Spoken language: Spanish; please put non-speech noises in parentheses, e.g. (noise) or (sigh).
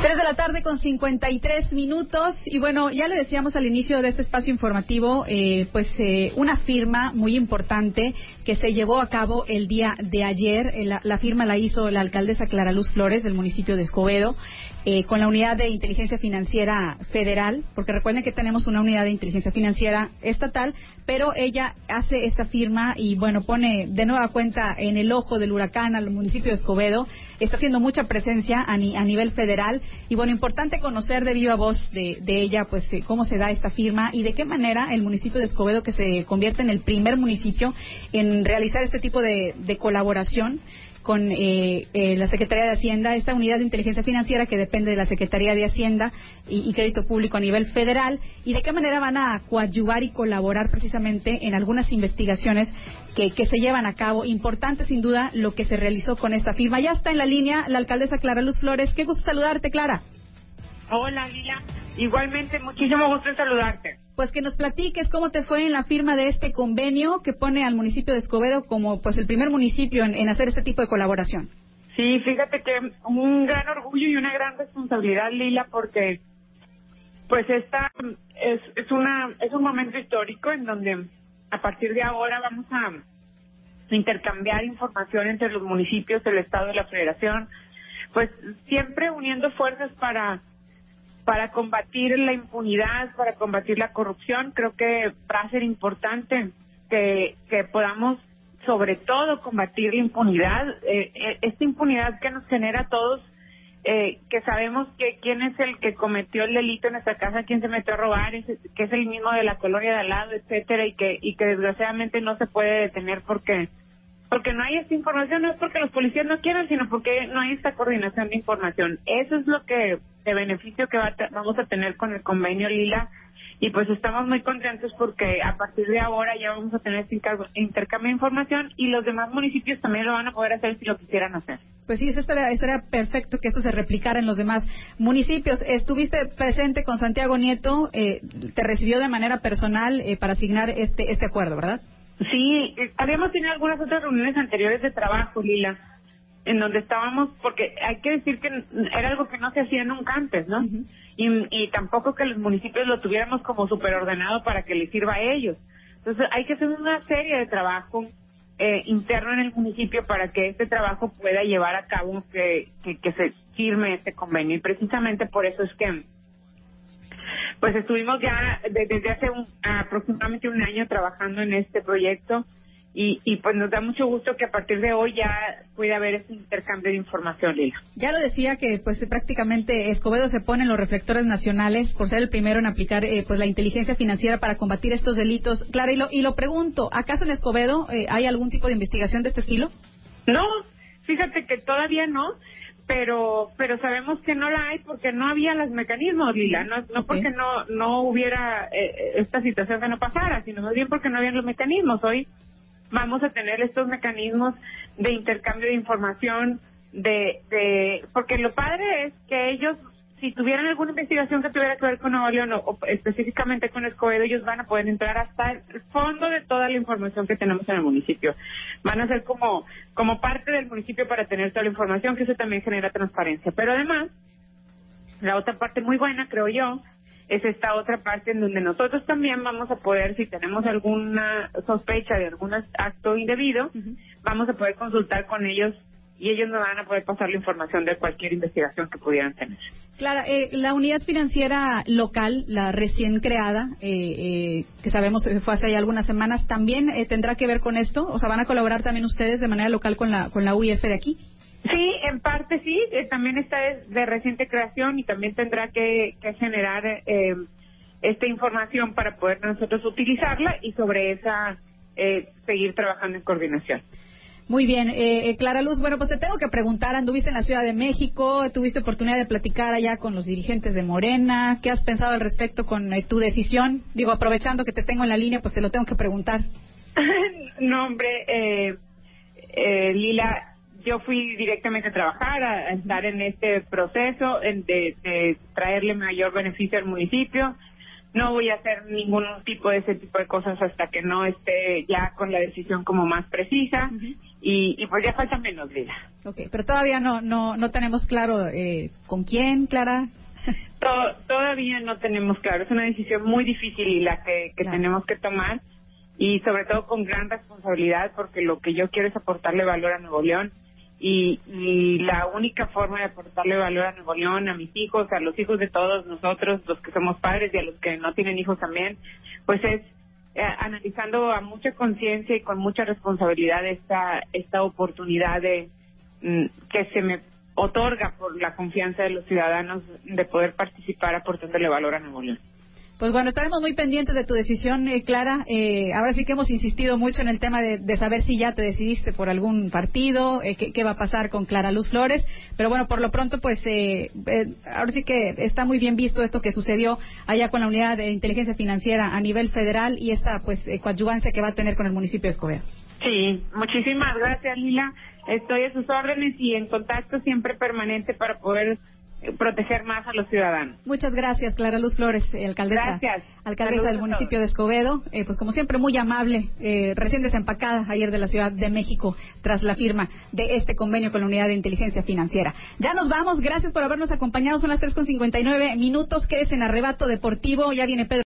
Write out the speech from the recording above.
3 de la tarde con 53 minutos. Y bueno, ya le decíamos al inicio de este espacio informativo, eh, pues eh, una firma muy importante que se llevó a cabo el día de ayer. Eh, la, firma la hizo la alcaldesa Clara Luz Flores del municipio de Escobedo eh, con la unidad de inteligencia financiera federal, porque recuerden que tenemos una unidad de inteligencia financiera estatal, pero ella hace esta firma y bueno, pone de nueva cuenta en el ojo del huracán al municipio de Escobedo, está haciendo mucha presencia a, ni, a nivel federal y bueno, importante conocer de viva voz de, de ella pues eh, cómo se da esta firma y de qué manera el municipio de Escobedo que se convierte en el primer municipio en realizar este tipo de, de colaboración con eh, eh, la Secretaría de Hacienda, esta unidad de inteligencia financiera que depende de la Secretaría de Hacienda y, Crédito Público a nivel federal, y de qué manera van a coadyuvar y colaborar precisamente en algunas investigaciones que, que se llevan a cabo. Importante, sin duda, lo que se realizó con esta firma. Ya está en la línea la alcaldesa Clara Luz Flores. Qué gusto saludarte, Clara. Hola, Lila. Igualmente, muchísimo gusto en saludarte. Pues que nos platiques cómo te fue en la firma de este convenio que pone al municipio de Escobedo como pues el primer municipio en, hacer este tipo de colaboración. Sí, fíjate que un gran orgullo y una gran responsabilidad, Lila, porque pues esta es, es una es un momento histórico en donde a partir de ahora vamos a intercambiar información entre los municipios, el Estado y la Federación, pues siempre uniendo fuerzas para para combatir la impunidad, para combatir la corrupción. Creo que va a ser importante que, que podamos, sobre todo, combatir la impunidad, eh, esta impunidad que nos genera a todos, eh, que sabemos que quién es el que cometió el delito en nuestra casa, quién se metió a robar, que es el mismo de la colonia de al lado, etcétera, y que, y que desgraciadamente no se puede detener porque porque no hay esta información, no es porque los policías no quieran, sino porque no hay esta coordinación de información. Eso es lo que, de beneficio que va vamos a tener con el convenio Lila. Y pues estamos muy contentos porque a partir de ahora ya vamos a tener este intercambio de información y los demás municipios también lo van a poder hacer si lo quisieran hacer. Pues sí, eso estaría, estaría perfecto que esto se replicara en los demás municipios. Estuviste presente con Santiago Nieto, eh, te recibió de manera personal eh, para asignar este, este acuerdo, ¿verdad? Sí, habíamos tenido algunas otras reuniones anteriores de trabajo, Lila, en donde estábamos, porque hay que decir que era algo que no se hacía nunca antes, ¿no? y, y tampoco que los municipios lo tuviéramos como superordenado para que les sirva a ellos. Entonces hay que hacer una serie de trabajo eh, interno en el municipio para que este trabajo pueda llevar a cabo que, que, que se firme este convenio. Y precisamente por eso es que pues estuvimos ya desde hace un, aproximadamente un año trabajando en este proyecto y, y pues nos da mucho gusto que a partir de hoy ya pueda haber ese intercambio de información, Lila. Ya lo decía que pues prácticamente Escobedo se pone en los reflectores nacionales por ser el primero en aplicar eh, pues la inteligencia financiera para combatir estos delitos. Clara, y lo, y lo pregunto, ¿acaso en Escobedo eh, hay algún tipo de investigación de este estilo? No, fíjate que todavía no pero pero sabemos que no la hay porque no había los mecanismos Lila. No no porque no no hubiera eh, esta situación que no pasara sino más bien porque no habían los mecanismos. Hoy vamos a tener estos mecanismos de intercambio de información de de porque lo padre es que ellos si tuvieran alguna investigación que tuviera que ver con Nuevo León o, específicamente con Escobedo, ellos van a poder entrar hasta el fondo de toda la información que tenemos en el municipio. Van a ser como, como parte del municipio para tener toda la información, que eso también genera transparencia. Pero además, la otra parte muy buena, creo yo, es esta otra parte en donde nosotros también vamos a poder, si tenemos alguna sospecha de algún acto indebido, vamos a poder consultar con ellos y ellos nos van a poder pasar la información de cualquier investigación que pudieran tener. Clara, eh, la unidad financiera local, la recién creada, eh, eh, que sabemos que fue hace ya algunas semanas, ¿también eh, tendrá que ver con esto? O sea, ¿van a colaborar también ustedes de manera local con la, con la UIF de aquí? Sí, en parte sí, eh, también está de, de, reciente creación y también tendrá que, que generar eh, esta información para poder nosotros utilizarla y sobre esa eh, seguir trabajando en coordinación. Muy bien, eh, eh, Clara Luz, bueno, pues te tengo que preguntar, anduviste en la Ciudad de México, tuviste oportunidad de platicar allá con los dirigentes de Morena, ¿qué has pensado al respecto con eh, tu decisión? Digo, aprovechando que te tengo en la línea, pues te lo tengo que preguntar. (laughs) no, hombre, eh, eh, Lila, yo fui directamente a trabajar, a, estar en este proceso de, de traerle mayor beneficio al municipio no voy a hacer ningún tipo de ese tipo de cosas hasta que no esté ya con la decisión como más precisa. Y, y, pues ya falta menos vida. Ok, pero todavía no no no tenemos claro eh, con quién, Clara. todavía no tenemos claro, es una decisión muy difícil y la que, que tenemos que tomar. Y sobre todo con gran responsabilidad porque lo que yo quiero es aportarle valor a Nuevo León y, y la única forma de aportarle valor a Nuevo León, a mis hijos, a los hijos de todos nosotros, los que somos padres y a los que no tienen hijos también, pues es eh, analizando a mucha conciencia y con mucha responsabilidad esta esta oportunidad de mm, que se me otorga por la confianza de los ciudadanos de poder participar aportándole valor a Nuevo León. Pues bueno, estaremos muy pendientes de tu decisión, eh, Clara. Eh, ahora sí que hemos insistido mucho en el tema de, saber si ya te decidiste por algún partido, eh, qué, va a pasar con Clara Luz Flores. Pero bueno, por lo pronto, pues ahora sí que está muy bien visto esto que sucedió allá con la unidad de inteligencia financiera a nivel federal y esta pues coadyuvancia que va a tener con el municipio de Escobedo. Sí, muchísimas gracias, Lila. Estoy a sus órdenes y en contacto siempre permanente para poder proteger más a los ciudadanos. Muchas gracias, Clara Luz Flores, eh, alcaldesa, gracias. alcaldesa del municipio de Escobedo. Eh, pues como siempre, muy amable, eh, recién desempacada ayer de la Ciudad de México tras la firma de este convenio con la Unidad de Inteligencia Financiera. Ya nos vamos, gracias por habernos acompañado, son las 3.59 minutos, que es en arrebato deportivo, ya viene Pedro.